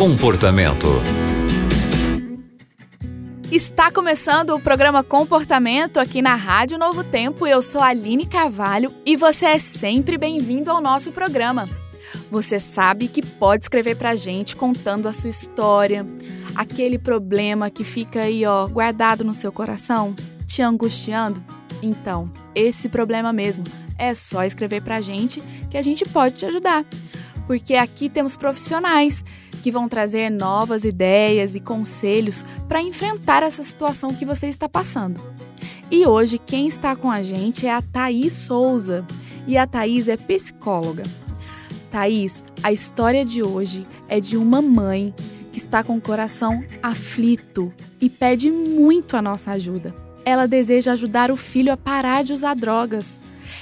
Comportamento. Está começando o programa Comportamento aqui na Rádio Novo Tempo. Eu sou Aline Carvalho e você é sempre bem-vindo ao nosso programa. Você sabe que pode escrever pra gente contando a sua história, aquele problema que fica aí, ó, guardado no seu coração, te angustiando. Então, esse problema mesmo, é só escrever pra gente que a gente pode te ajudar. Porque aqui temos profissionais que vão trazer novas ideias e conselhos para enfrentar essa situação que você está passando. E hoje quem está com a gente é a Thaís Souza. E a Thaís é psicóloga. Thaís, a história de hoje é de uma mãe que está com o coração aflito e pede muito a nossa ajuda. Ela deseja ajudar o filho a parar de usar drogas.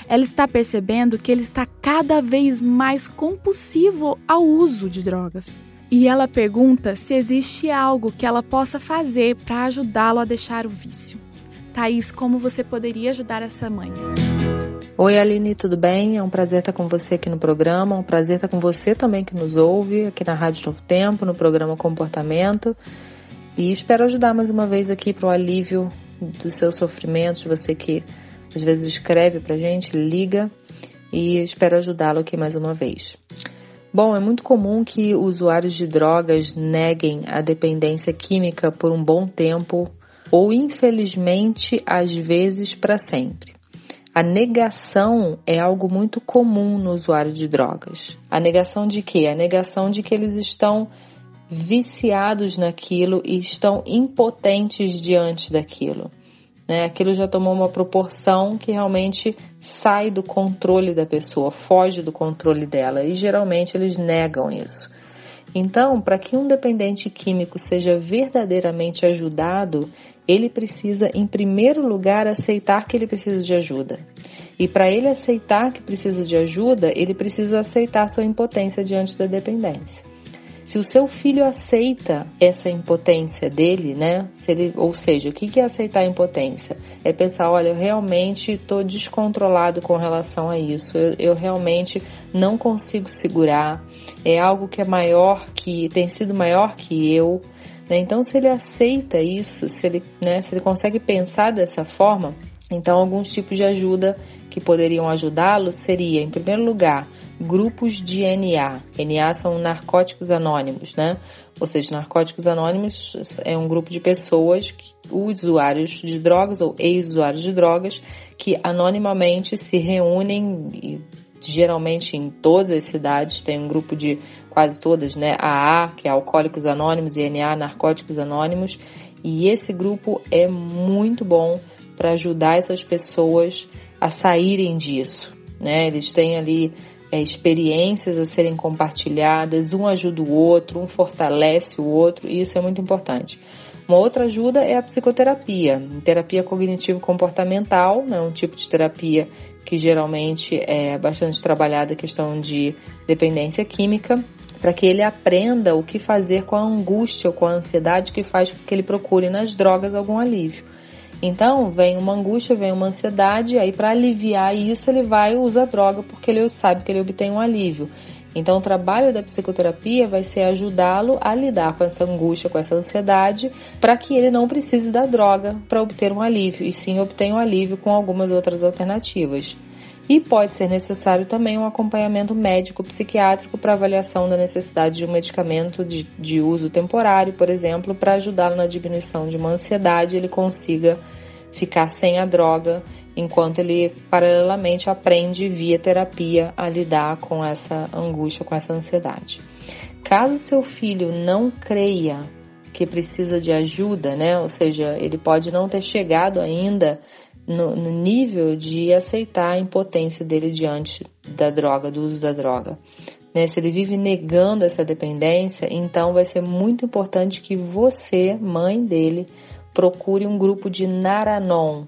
Ela está percebendo que ele está cada vez mais compulsivo ao uso de drogas. E ela pergunta se existe algo que ela possa fazer para ajudá-lo a deixar o vício. Thaís, como você poderia ajudar essa mãe? Oi, Aline, tudo bem? É um prazer estar com você aqui no programa, um prazer estar com você também que nos ouve aqui na Rádio Novo Tempo, no programa Comportamento. E espero ajudar mais uma vez aqui para o alívio dos seus sofrimentos, você que às vezes escreve para gente, liga e espero ajudá-lo aqui mais uma vez. Bom, é muito comum que usuários de drogas neguem a dependência química por um bom tempo ou, infelizmente, às vezes para sempre. A negação é algo muito comum no usuário de drogas. A negação de quê? A negação de que eles estão viciados naquilo e estão impotentes diante daquilo. Né? Aquilo já tomou uma proporção que realmente sai do controle da pessoa, foge do controle dela e geralmente eles negam isso. Então, para que um dependente químico seja verdadeiramente ajudado, ele precisa, em primeiro lugar, aceitar que ele precisa de ajuda. E para ele aceitar que precisa de ajuda, ele precisa aceitar sua impotência diante da dependência. Se o seu filho aceita essa impotência dele, né? Se ele, ou seja, o que é aceitar a impotência? É pensar, olha, eu realmente estou descontrolado com relação a isso. Eu, eu realmente não consigo segurar. É algo que é maior que tem sido maior que eu. Né? Então, se ele aceita isso, se ele, né, se ele consegue pensar dessa forma, então alguns tipos de ajuda que poderiam ajudá-lo seria, em primeiro lugar, grupos de NA. NA são narcóticos anônimos, né? Ou seja, narcóticos anônimos é um grupo de pessoas, usuários de drogas ou ex-usuários de drogas, que anonimamente se reúnem, geralmente em todas as cidades, tem um grupo de quase todas, né? AA, que é Alcoólicos Anônimos, e NA, Narcóticos Anônimos. E esse grupo é muito bom para ajudar essas pessoas a saírem disso. Né? Eles têm ali é, experiências a serem compartilhadas, um ajuda o outro, um fortalece o outro, e isso é muito importante. Uma outra ajuda é a psicoterapia, terapia cognitivo-comportamental, né, um tipo de terapia que geralmente é bastante trabalhada a questão de dependência química, para que ele aprenda o que fazer com a angústia ou com a ansiedade que faz com que ele procure nas drogas algum alívio. Então, vem uma angústia, vem uma ansiedade, aí para aliviar isso ele vai usar droga porque ele sabe que ele obtém um alívio. Então, o trabalho da psicoterapia vai ser ajudá-lo a lidar com essa angústia, com essa ansiedade, para que ele não precise da droga para obter um alívio, e sim obtenha um alívio com algumas outras alternativas. E pode ser necessário também um acompanhamento médico-psiquiátrico para avaliação da necessidade de um medicamento de, de uso temporário, por exemplo, para ajudá-lo na diminuição de uma ansiedade, ele consiga ficar sem a droga enquanto ele paralelamente aprende via terapia a lidar com essa angústia, com essa ansiedade. Caso seu filho não creia que precisa de ajuda, né? Ou seja, ele pode não ter chegado ainda no, no nível de aceitar a impotência dele diante da droga, do uso da droga. Né? Se ele vive negando essa dependência, então vai ser muito importante que você, mãe dele, procure um grupo de Naranon,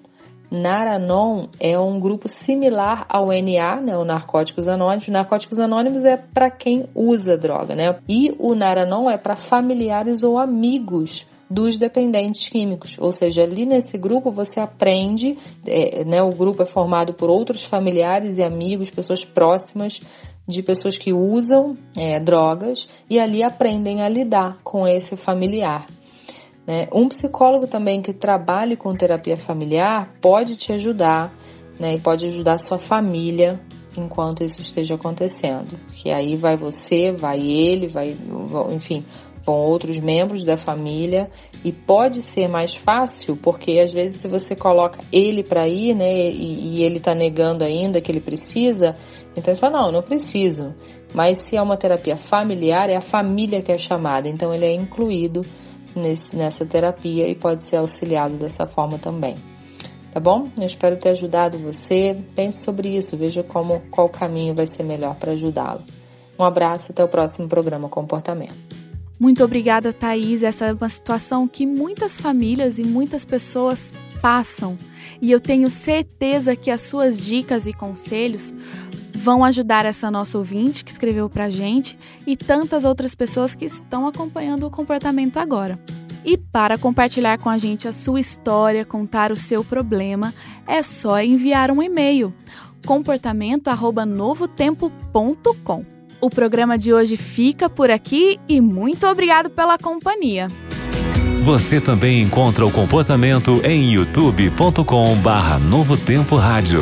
Naranon é um grupo similar ao NA, né, o Narcóticos Anônimos. Narcóticos Anônimos é para quem usa droga, né? E o Naranon é para familiares ou amigos dos dependentes químicos. Ou seja, ali nesse grupo você aprende, é, né, o grupo é formado por outros familiares e amigos, pessoas próximas de pessoas que usam é, drogas e ali aprendem a lidar com esse familiar. Né? Um psicólogo também que trabalhe com terapia familiar pode te ajudar né? e pode ajudar sua família enquanto isso esteja acontecendo. Que aí vai você, vai ele, vai, enfim, vão outros membros da família e pode ser mais fácil porque às vezes se você coloca ele para ir, né, e, e ele está negando ainda que ele precisa, então você fala não, não preciso. Mas se é uma terapia familiar, é a família que é chamada, então ele é incluído nesse, nessa terapia e pode ser auxiliado dessa forma também. Tá bom? Eu espero ter ajudado você. Pense sobre isso, veja como qual caminho vai ser melhor para ajudá-lo. Um abraço, até o próximo programa Comportamento. Muito obrigada, Thaís. Essa é uma situação que muitas famílias e muitas pessoas passam. E eu tenho certeza que as suas dicas e conselhos vão ajudar essa nossa ouvinte que escreveu pra gente e tantas outras pessoas que estão acompanhando o comportamento agora. E para compartilhar com a gente a sua história, contar o seu problema, é só enviar um e-mail comportamento@novotempo.com. O programa de hoje fica por aqui e muito obrigado pela companhia. Você também encontra o comportamento em youtube.com/barra Novo Tempo Rádio.